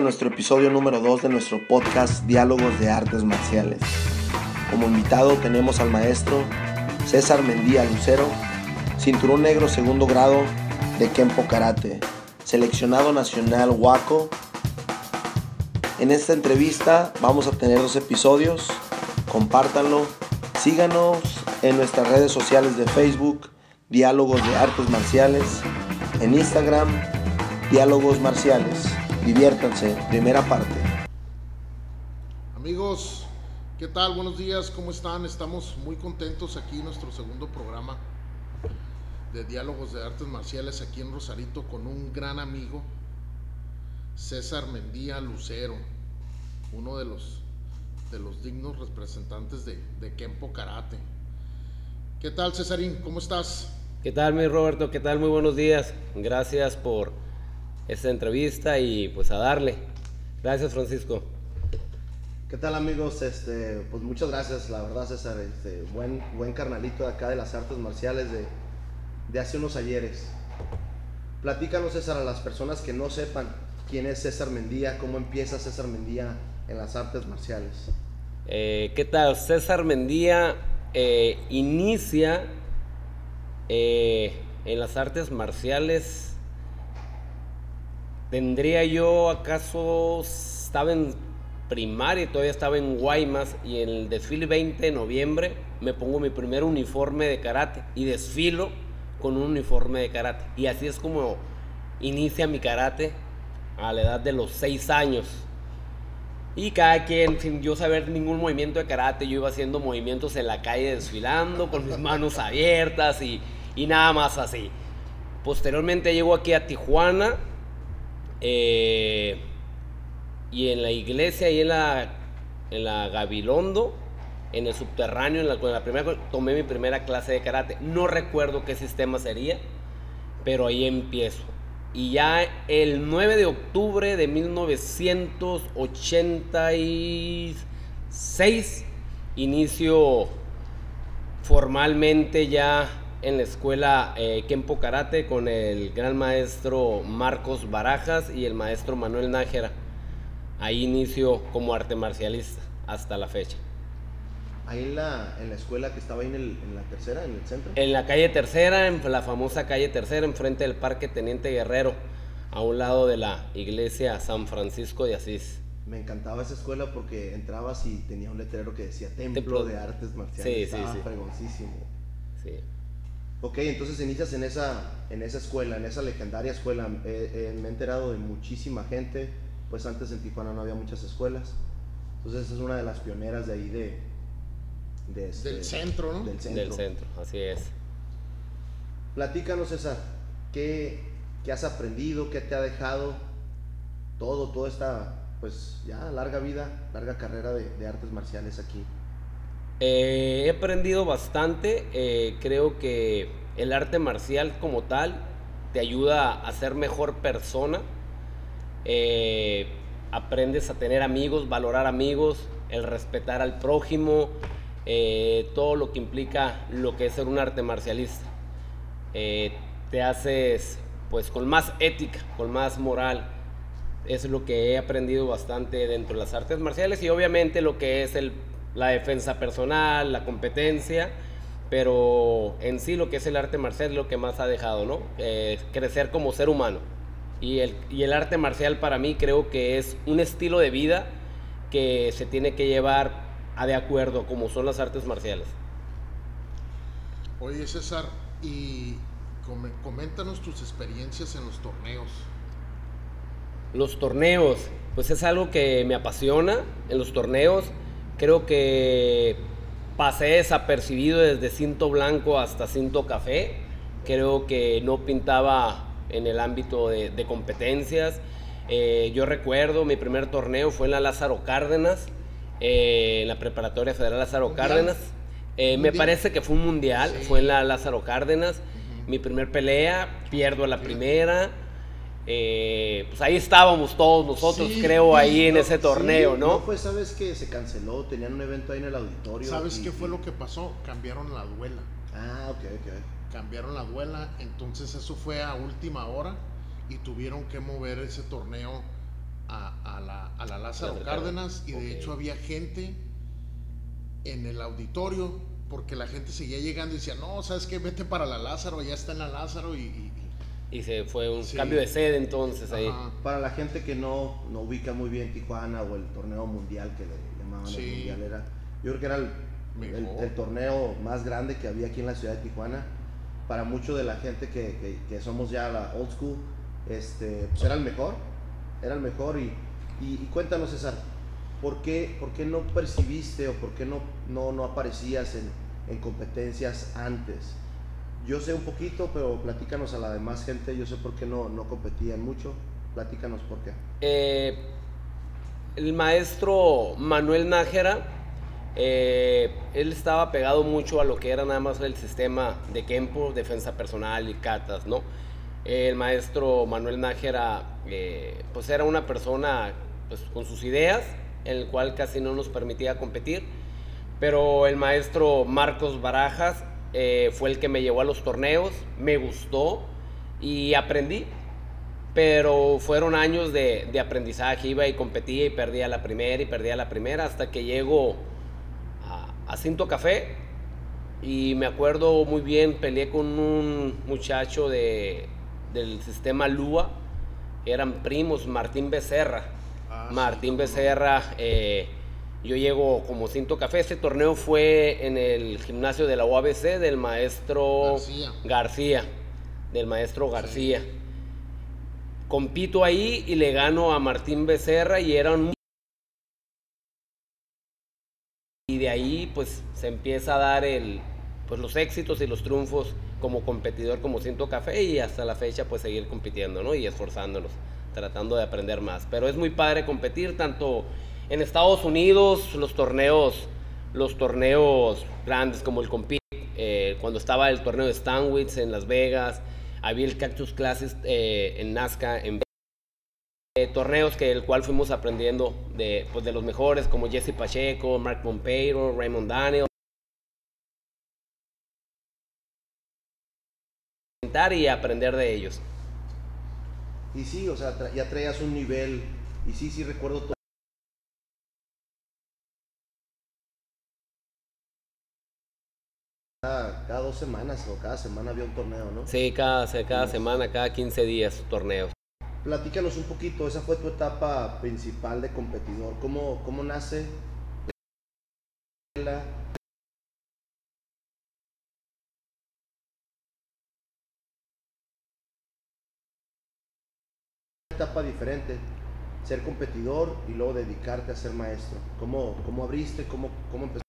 Nuestro episodio número 2 de nuestro podcast Diálogos de Artes Marciales. Como invitado tenemos al maestro César Mendía Lucero, cinturón negro segundo grado de Kempo Karate, seleccionado nacional Waco. En esta entrevista vamos a tener dos episodios, compártanlo, síganos en nuestras redes sociales de Facebook, Diálogos de Artes Marciales, en Instagram, Diálogos Marciales. Diviértanse, primera parte. Amigos, ¿qué tal? Buenos días, ¿cómo están? Estamos muy contentos aquí en nuestro segundo programa de Diálogos de Artes Marciales aquí en Rosarito con un gran amigo, César Mendía Lucero, uno de los, de los dignos representantes de, de Kempo Karate. ¿Qué tal, Césarín? ¿Cómo estás? ¿Qué tal, mi Roberto? ¿Qué tal? Muy buenos días. Gracias por esta entrevista y pues a darle. Gracias, Francisco. ¿Qué tal amigos? Este, pues muchas gracias, la verdad César, este, buen, buen carnalito de acá de las artes marciales de, de hace unos ayeres. Platícanos César a las personas que no sepan quién es César Mendía, cómo empieza César Mendía en las artes marciales. Eh, ¿Qué tal? César Mendía eh, inicia eh, en las artes marciales. ¿Tendría yo acaso, estaba en primaria todavía estaba en Guaymas y en el desfile 20 de noviembre me pongo mi primer uniforme de karate y desfilo con un uniforme de karate. Y así es como inicia mi karate a la edad de los 6 años. Y cada quien, sin yo saber ningún movimiento de karate, yo iba haciendo movimientos en la calle desfilando con mis manos abiertas y, y nada más así. Posteriormente llego aquí a Tijuana eh, y en la iglesia y en la, en la Gabilondo, en el subterráneo, en la, en la primera, tomé mi primera clase de karate. No recuerdo qué sistema sería, pero ahí empiezo. Y ya el 9 de octubre de 1986 inicio formalmente ya en la escuela eh, Kempo Karate con el gran maestro Marcos Barajas y el maestro Manuel Nájera. Ahí inicio como arte marcialista hasta la fecha. Ahí en la, en la escuela que estaba ahí en, el- en la tercera, en el centro. En la calle Tercera, en la famosa calle Tercera, enfrente del Parque Teniente Guerrero, a un lado de la iglesia San Francisco de Asís. Me encantaba esa escuela porque entrabas y tenía un letrero que decía Templo, Templo. de Artes Marciales. Sí, sí, Estaba sí. fregoncísimo. Sí. Ok, entonces inicias en esa, en esa escuela, en esa legendaria escuela. Eh, eh, me he enterado de muchísima gente, pues antes en Tijuana no había muchas escuelas. Entonces es una de las pioneras de ahí de... de este- Del centro, ¿no? Del centro. Del centro, así es. Platícanos, César, ¿qué, qué has aprendido? ¿Qué te ha dejado todo, toda esta, pues ya larga vida, larga carrera de, de artes marciales aquí? Eh, he aprendido bastante. eh, creo que el arte marcial como tal te ayuda a ser mejor persona. Eh, aprendes a tener amigos, valorar amigos, el respetar al prójimo, todo lo que implica lo que es ser un arte marcialista. Te haces pues con más ética, con más moral. Es lo que he aprendido bastante dentro de las artes marciales y obviamente lo que es el, la defensa personal, la competencia, pero en sí lo que es el arte marcial es lo que más ha dejado, ¿no? Eh, crecer como ser humano. Y el, y el arte marcial para mí creo que es un estilo de vida que se tiene que llevar a de acuerdo como son las artes marciales. Oye, César, y coméntanos tus experiencias en los torneos. Los torneos, pues es algo que me apasiona en los torneos. Creo que pasé desapercibido desde cinto blanco hasta cinto café. Creo que no pintaba en el ámbito de, de competencias. Eh, yo recuerdo mi primer torneo fue en la Lázaro Cárdenas, eh, en la preparatoria federal Lázaro ¿Mundial? Cárdenas. Eh, me parece que fue un mundial, Sí. fue en la Lázaro Cárdenas. Mi primer pelea, pierdo la primera. Eh, pues ahí estábamos todos nosotros, Sí, creo, sí, ahí en no, ese torneo, Sí, ¿no? pues sabes que se canceló, tenían un evento ahí en el auditorio. ¿Sabes y- qué fue y- lo que pasó? Cambiaron la duela. Ah, ok, ok. Cambiaron la duela, entonces eso fue a última hora y tuvieron que mover ese torneo a, la, a la, Lázaro Cárdenas y de hecho había gente en el auditorio porque la gente seguía llegando y decía, no, ¿sabes qué? Vete para la Lázaro, ya está en la Lázaro y... y, se fue un cambio de sede entonces ahí. Para la gente que no, no ubica muy bien Tijuana o el torneo mundial que le llamaban el mundial era, yo creo que era el, torneo más grande que había aquí en la ciudad de Tijuana. Para mucho de la gente que, que, somos ya la old school, este, pues era el mejor, era el mejor y, y, cuéntanos César, ¿por qué, ¿por qué no percibiste o por qué no, no, no aparecías en, en competencias antes? Yo sé un poquito, pero platícanos a la demás gente, yo sé por qué no, no competían mucho, platícanos por qué. Eh, el maestro Manuel Nájera, eh, él estaba pegado mucho a lo que era nada más el sistema de Kempo, defensa personal y catas, ¿no? El maestro Manuel Nájera, eh, pues era una persona pues, con sus ideas, en el cual casi no nos permitía competir, pero el maestro Marcos Barajas eh, fue el que me llevó a los torneos, me gustó y aprendí, pero fueron años de, de aprendizaje, iba y competía y perdía la primera y perdía la primera hasta que llegó a Cinto Café y me acuerdo muy bien, peleé con un muchacho de, del sistema Lua, eran primos, Martín Becerra. Ah, Martín Becerra, eh, yo llego como Cinto Café, este torneo fue en el gimnasio de la UABC del maestro García, del maestro García. Compito ahí y le gano a Martín Becerra y eran y de ahí pues se empieza a dar el, pues, los éxitos y los triunfos como competidor como Cinto Café y hasta la fecha pues seguir compitiendo ¿no? y esforzándonos, tratando de aprender más. Pero es muy padre competir tanto en Estados Unidos, los torneos, los torneos grandes como el Compete, eh, cuando estaba el torneo de Stanwich en Las Vegas, había el Cactus Classes eh, en Nazca, en eh, torneos que el cual fuimos aprendiendo de, pues, de los mejores como Jesse Pacheco, Mark Pompeiro, Raymond Daniel. y aprender de ellos. Y sí, o sea, ya traías un nivel, y sí, sí recuerdo todo. Dos semanas o cada semana había un torneo, ¿no? Sí, cada, cada semana, cada 15 días torneos. Platícanos un poquito, esa fue tu etapa principal de competidor. ¿Cómo, cómo nace la etapa diferente, ser competidor y luego dedicarte a ser maestro. ¿Cómo, cómo abriste? ¿Cómo, cómo empezaste?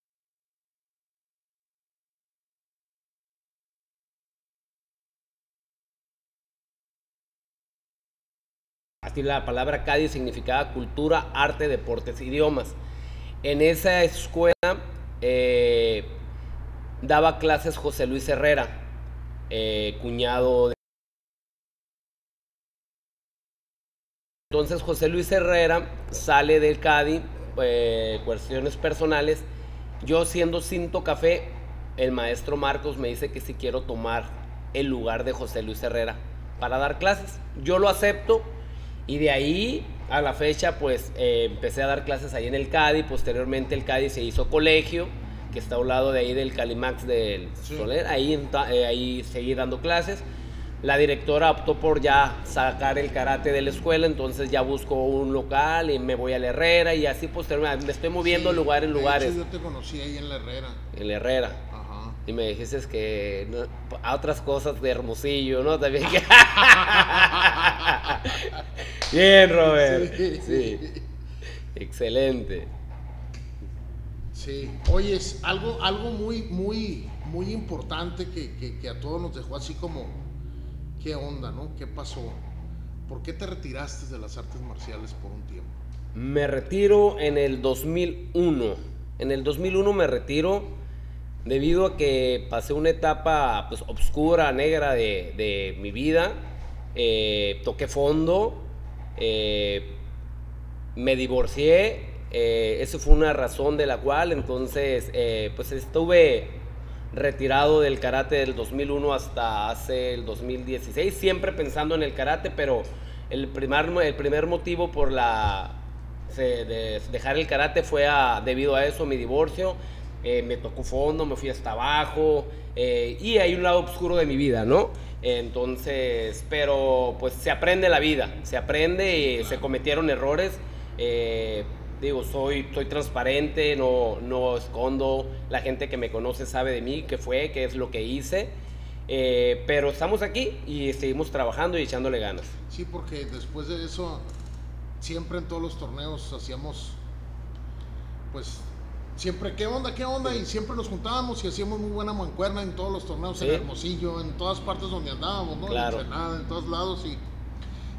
La palabra CADI significaba cultura, arte, deportes, idiomas. En esa escuela eh, daba clases José Luis Herrera, eh, cuñado de... Entonces José Luis Herrera sale del CADI, eh, cuestiones personales. Yo siendo Cinto Café, el maestro Marcos me dice que si quiero tomar el lugar de José Luis Herrera para dar clases. Yo lo acepto y de ahí a la fecha, pues eh, empecé a dar clases ahí en el CADI. Posteriormente, el CADI se hizo colegio, que está a un lado de ahí del Calimax del Soler. Ahí, eh, ahí seguí dando clases. La directora optó por ya sacar el karate de la escuela, entonces ya busco un local y me voy a la Herrera y así posteriormente me estoy moviendo lugar en lugares. yo te conocí ahí en la Herrera. En la Herrera y me dijiste que a otras cosas de Hermosillo, ¿no? También que... Bien, Robert. Sí. Excelente. Sí. Oye, algo, algo muy, muy, muy importante que, que, a todos nos dejó así como, ¿qué onda, no? ¿Qué pasó? ¿Por qué te retiraste de las artes marciales por un tiempo? Me retiro en el 2001. En el 2001 me retiro debido a que pasé una etapa pues, obscura, negra de, mi vida, eh, toqué fondo, eh, me divorcié, eh, eso fue una razón de la cual entonces pues estuve retirado del karate del 2001 hasta hace el 2016, siempre pensando en el karate, pero El primer, el primer motivo por la de dejar el karate fue a, debido a eso, mi divorcio. Eh, me tocó fondo, me fui hasta abajo eh, y hay un lado oscuro de mi vida, ¿no? Entonces, pero pues se aprende la vida, se aprende y se cometieron errores. Eh, digo, soy, soy transparente, no, no escondo, la gente que me conoce sabe de mí, qué fue, qué es lo que hice. pero estamos aquí y seguimos trabajando y echándole ganas. Sí, porque después de eso siempre en todos los torneos hacíamos, pues, siempre, ¿qué onda? ¿Qué onda? Y siempre nos juntábamos y hacíamos muy buena mancuerna en todos los torneos, en Hermosillo, en todas partes donde andábamos, ¿no? En Senada, en todos lados y...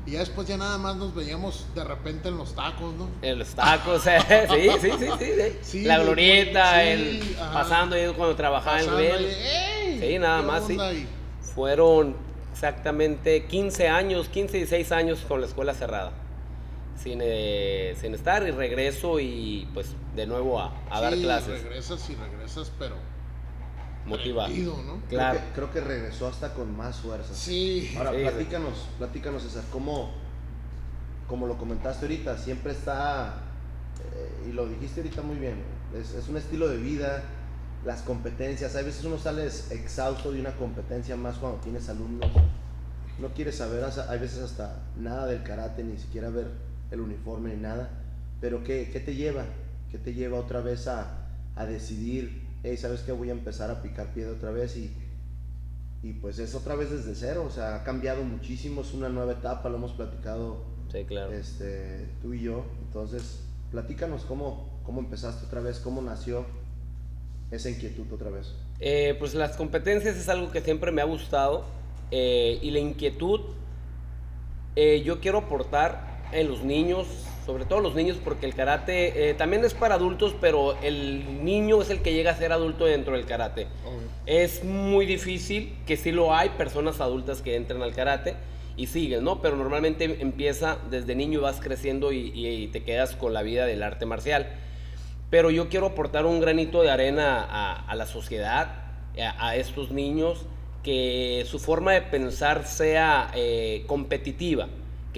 Y ya después ya nada más nos veíamos de repente en los tacos, ¿no? En los tacos, eh, sí, sí, sí, sí, La glorieta, el, pasando ahí cuando trabajaba en el Sí, nada más, sí. Fueron exactamente 15 años, 15 y 16 años con la escuela cerrada sin, eh, sin estar y regreso y pues de nuevo a, a dar clases. regresas y regresas, pero motivado. ¿no? Claro. Creo que, regresó hasta con más fuerza. Sí. Ahora, platícanos, platícanos, César, ¿cómo, como lo comentaste ahorita, siempre está, eh, y lo dijiste ahorita muy bien, es, es, un estilo de vida, las competencias, a veces uno sale exhausto de una competencia más cuando tienes alumnos, no quieres saber, hay veces hasta nada del karate, ni siquiera ver el uniforme ni nada, pero ¿qué, qué te lleva? ¿Qué te lleva otra vez a, a decidir, hey, ¿sabes qué? Voy a empezar a picar piedra otra vez y, y pues es otra vez desde cero, o sea, ha cambiado muchísimo, es una nueva etapa, lo hemos platicado sí, claro. este, tú y yo, entonces platícanos cómo, cómo empezaste otra vez, cómo nació esa inquietud otra vez. Eh, pues las competencias es algo que siempre me ha gustado eh, y la inquietud, eh, yo quiero aportar en los niños, sobre todo los niños, porque el karate eh, también es para adultos, pero el niño es el que llega a ser adulto dentro del karate. Es muy difícil, que sí lo hay, personas adultas que entran al karate y siguen, ¿no? Pero normalmente empieza desde niño y vas creciendo y, te quedas con la vida del arte marcial. Pero yo quiero aportar un granito de arena a, la sociedad, a, estos niños, que su forma de pensar sea eh, competitiva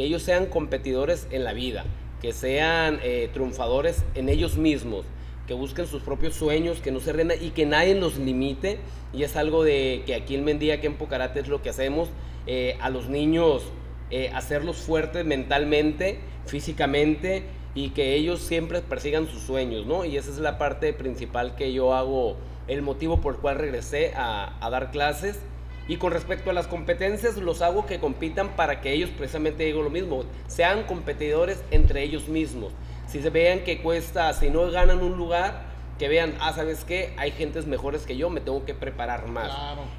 que ellos sean competidores en la vida, que sean eh, triunfadores en ellos mismos, que busquen sus propios sueños, que no se rindan y que nadie los limite. Y es algo de que aquí en Mendía, que en Pocarate es lo que hacemos, eh, a los niños eh, hacerlos fuertes mentalmente, físicamente y que ellos siempre persigan sus sueños, ¿no? Y esa es la parte principal que yo hago, el motivo por el cual regresé a dar clases y con respecto a las competencias, los hago que compitan para que ellos, precisamente digo lo mismo, sean competidores entre ellos mismos. Si se vean que cuesta, si no ganan un lugar, que vean, ah, ¿sabes qué? Hay gentes mejores que yo, me tengo que preparar más.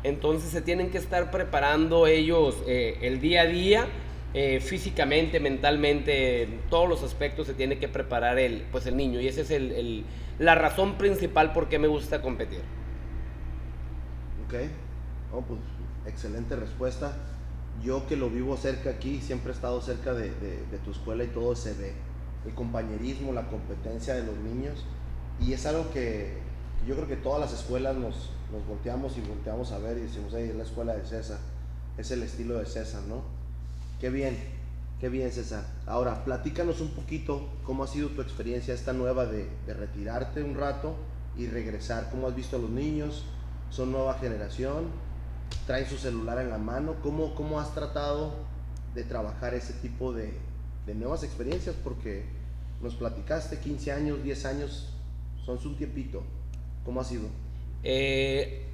Entonces se tienen que estar preparando ellos eh, el día a día, eh, físicamente, mentalmente, en todos los aspectos se tiene que preparar el, pues el niño. Y esa es el, la razón principal por qué me gusta competir. Ok. Oh, pues excelente respuesta. Yo que lo vivo cerca aquí, siempre he estado cerca de, tu escuela y todo se ve. El compañerismo, la competencia de los niños. Y es algo que yo creo que todas las escuelas nos, nos volteamos y volteamos a ver y decimos, hey, es la escuela de César. Es el estilo de César, ¿no? Qué bien, qué bien César. Ahora, platícanos un poquito cómo ha sido tu experiencia esta nueva de, de retirarte un rato y regresar. ¿Cómo has visto a los niños? ¿Son nueva generación? Trae su celular en la mano. ¿Cómo, cómo has tratado de trabajar ese tipo de, de nuevas experiencias? Porque nos platicaste 15 años, 10 años, son un tiempito. ¿Cómo ha sido? Eh,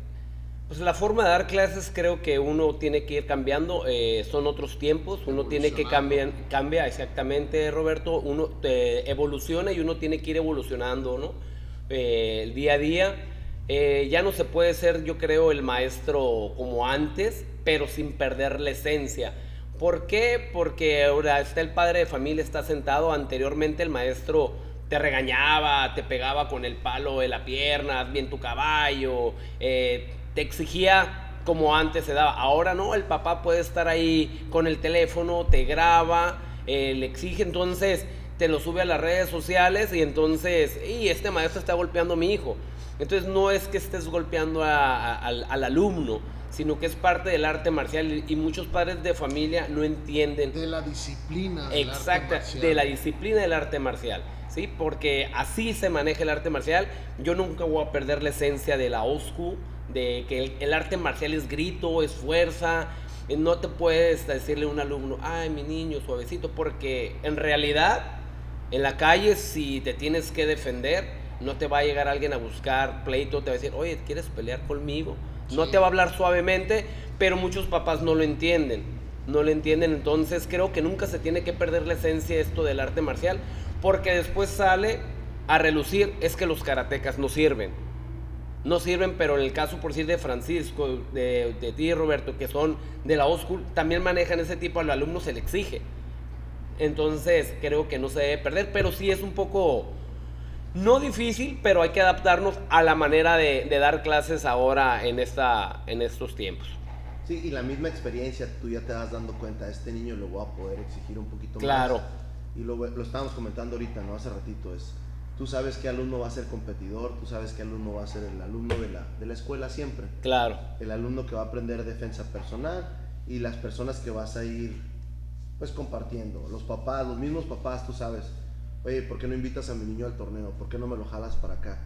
pues la forma de dar clases creo que uno tiene que ir cambiando, eh, son otros tiempos, uno tiene que cambiar, cambia exactamente Roberto, uno eh, evoluciona y uno tiene que ir evolucionando, ¿no? el día a día eh, ya no se puede ser, yo creo, el maestro como antes, pero sin perder la esencia. ¿Por qué? Porque ahora está el padre de familia, está sentado. Anteriormente el maestro te regañaba, te pegaba con el palo de la pierna, bien tu caballo, eh, te exigía como antes se daba. Ahora no, el papá puede estar ahí con el teléfono, te graba, eh, le exige, entonces te lo sube a las redes sociales y entonces, y este maestro está golpeando a mi hijo. Entonces no es que estés golpeando al, alumno, sino que es parte del arte marcial y muchos padres de familia no entienden. De la disciplina. Exacta, de la disciplina del arte marcial. ¿sí? Porque así se maneja el arte marcial. Yo nunca voy a perder la esencia de la OSCU, de que el, arte marcial es grito, es fuerza. No te puedes decirle a un alumno, ay, mi niño, suavecito, porque en realidad, en la calle, si te tienes que defender, no te va a llegar alguien a buscar pleito, te va a decir, oye, ¿quieres pelear conmigo? No te va a hablar suavemente, pero muchos papás no lo entienden. No lo entienden, entonces creo que nunca se tiene que perder la esencia esto del arte marcial, porque después sale a relucir es que los karatecas no sirven. No sirven, pero en el caso, por decir, de Francisco, de, de ti, Roberto, que son de la OSCU, también manejan ese tipo, al alumno se le exige. Entonces, creo que no se debe perder, pero sí es un poco, no difícil, pero hay que adaptarnos a la manera de, dar clases ahora en, esta, en estos tiempos. Sí, y la misma experiencia, tú ya te vas dando cuenta, a este niño le voy a poder exigir un poquito claro. más. Claro y lo, lo estábamos comentando ahorita, ¿no? Hace ratito, es, tú sabes qué alumno va a ser competidor, tú sabes qué alumno va a ser el alumno de la, de la escuela siempre. Claro. El alumno que va a aprender defensa personal y las personas que vas a ir, pues, compartiendo. Los papás, los mismos papás, tú sabes, oye, ¿por qué no invitas a mi niño al torneo? ¿Por qué no me lo jalas para acá?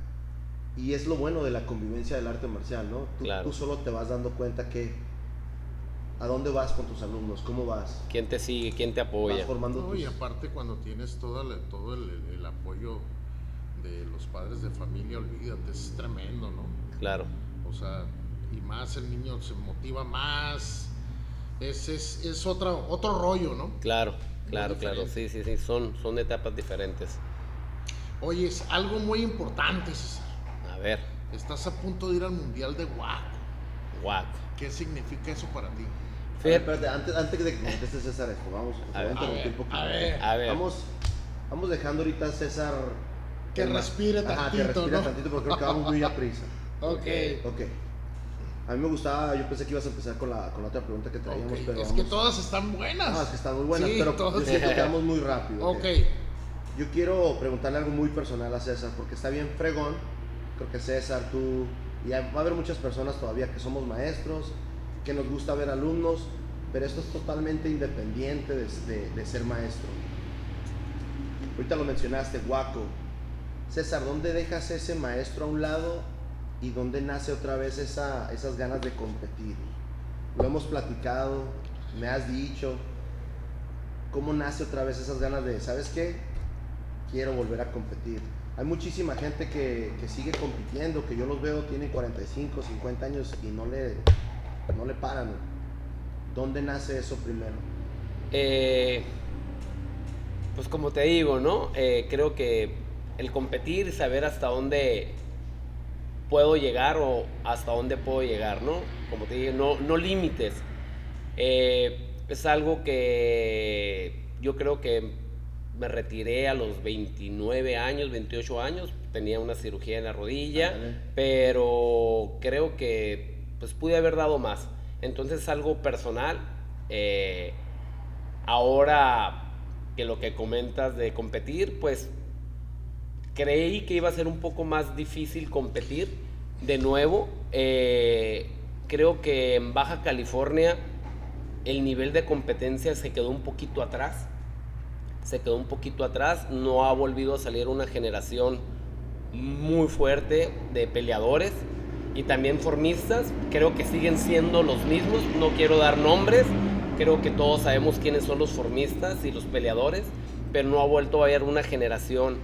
Y es lo bueno de la convivencia del arte marcial, ¿no? Tú, claro. tú solo te vas dando cuenta que ¿A dónde vas con tus alumnos? ¿Cómo vas? ¿Quién te sigue? ¿Quién te apoya? formando Y aparte cuando tienes todo, el, todo el, apoyo de los padres de familia, olvídate, es tremendo, ¿no? Claro. O sea, y más el niño se motiva más. Es, es, es otro, otro rollo, ¿no? Claro, claro, claro. Sí, sí, sí. Son, son etapas diferentes. Oye, es algo muy importante, César. A ver. Estás a punto de ir al Mundial de Waco. Waco. ¿Qué significa eso para ti? espérate, antes, antes de que conteste César esto, vamos, a, ver, un poquito. A ver, a ver. Vamos, vamos dejando ahorita a César que respire tantito, Ajá, que respire ¿no? tantito porque creo que vamos muy a prisa. ok. Ok. A mí me gustaba, yo pensé que ibas a empezar con la, con la otra pregunta que traíamos, okay. pero Es que todas están buenas. Ah, es que están muy buenas, pero yo siento que vamos muy rápido. Ok. Yo quiero preguntarle algo muy personal a César, porque está bien fregón. Creo que César, tú, y va a haber muchas personas todavía que somos maestros, que nos gusta ver alumnos, pero esto es totalmente independiente de, ser maestro. Ahorita lo mencionaste, Guaco. César, ¿dónde dejas ese maestro a un lado y dónde nace otra vez esa, esas ganas de competir? Lo hemos platicado, me has dicho, ¿cómo nace otra vez esas ganas de, ¿sabes qué? Quiero volver a competir. Hay muchísima gente que, que sigue compitiendo, que yo los veo, tienen 45, 50 años y no le, no le paran. ¿Dónde nace eso primero? Eh, pues como te digo, ¿no? Eh, creo que el competir saber hasta dónde puedo llegar o hasta dónde puedo llegar, ¿no? Como te digo, no, no límites. Eh, es algo que yo creo que me retiré a los 29 años, 28 años, tenía una cirugía en la rodilla, pero creo que pues pude haber dado más. Entonces es algo personal. Eh, ahora que lo que comentas de competir, pues creí que iba a ser un poco más difícil competir de nuevo. Eh, creo que en Baja California el nivel de competencia se quedó un poquito atrás. Se quedó un poquito atrás. No ha volvido a salir una generación muy fuerte de peleadores y también formistas. Creo que siguen siendo los mismos, no quiero dar nombres, creo que todos sabemos quiénes son los formistas y los peleadores, pero no ha vuelto a haber una generación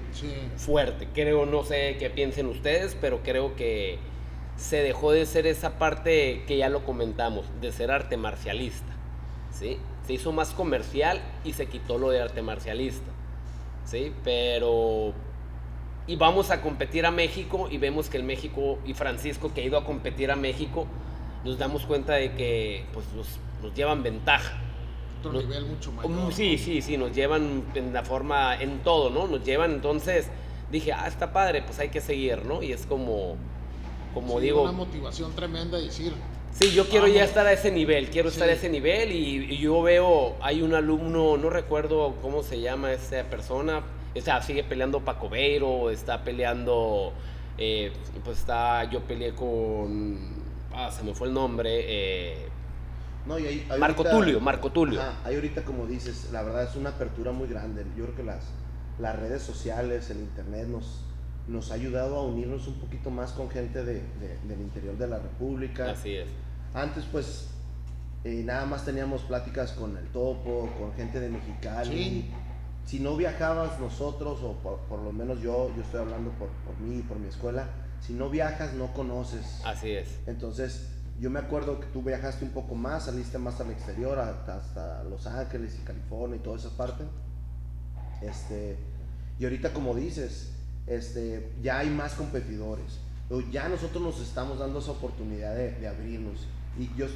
fuerte. Creo, no sé qué piensen ustedes, pero creo que se dejó de ser esa parte que ya lo comentamos, de ser arte marcialista. ¿sí? Se hizo más comercial y se quitó lo de arte marcialista. ¿sí? Pero y vamos a competir a México y vemos que el México y Francisco que ha ido a competir a México, nos damos cuenta de que pues, nos, llevan ventaja. Otro nivel mucho mayor. Sí, sí, sí, nos llevan en la forma, en todo, ¿no? Nos llevan, entonces dije, ah, está padre, pues hay que seguir, ¿no? Y es como, como digo... Una motivación tremenda decir... Sí, yo quiero ya estar a ese nivel, quiero estar a ese nivel y, y, yo veo, hay un alumno, no recuerdo cómo se llama esa persona, o sea, sigue peleando Paco Beiro, está peleando, eh, pues está, yo peleé con, Ah, se me fue el nombre. eh, No, y hay, hay Marco ahorita- Tulio, Marco Tulio. Ajá, hay ahorita, como dices, la verdad es una apertura muy grande. Yo creo que las, las redes sociales, el internet nos, nos ha ayudado a unirnos un poquito más con gente de, de- del interior de la República. Así es. Antes, pues, eh, nada más teníamos pláticas con el Topo, con gente de Mexicali. Sí. Si no viajabas nosotros, o por, por lo menos yo, yo estoy hablando por, por mí, por mi escuela, si no viajas, no conoces. Así es. Entonces, yo me acuerdo que tú viajaste un poco más, saliste más al exterior, hasta, Los Ángeles y California y toda esa parte. Este, y ahorita, como dices, este, ya hay más competidores. Ya nosotros nos estamos dando esa oportunidad de, de abrirnos. Y yo